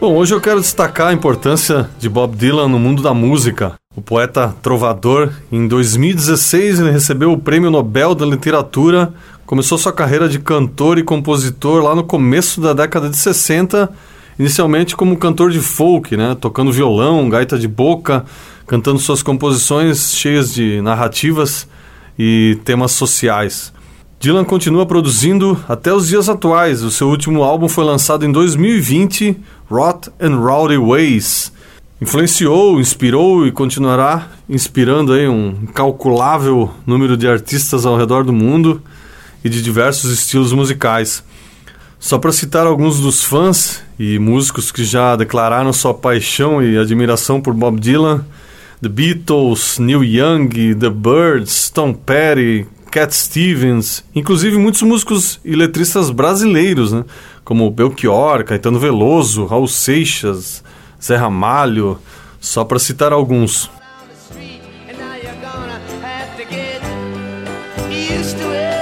Bom, hoje eu quero destacar a importância de Bob Dylan no mundo da música. O poeta trovador, em 2016 ele recebeu o Prêmio Nobel da Literatura, começou sua carreira de cantor e compositor lá no começo da década de 60, inicialmente como cantor de folk, né, tocando violão, gaita de boca, cantando suas composições cheias de narrativas e temas sociais. Dylan continua produzindo até os dias atuais. O seu último álbum foi lançado em 2020, Rot and Rowdy Ways. Influenciou, inspirou e continuará inspirando aí um incalculável número de artistas ao redor do mundo e de diversos estilos musicais. Só para citar alguns dos fãs e músicos que já declararam sua paixão e admiração por Bob Dylan, The Beatles, Neil Young, The Birds, Tom Petty, Cat Stevens, inclusive muitos músicos e letristas brasileiros, né? como Belchior, Caetano Veloso, Raul Seixas, Zé Ramalho, só para citar alguns. used to it.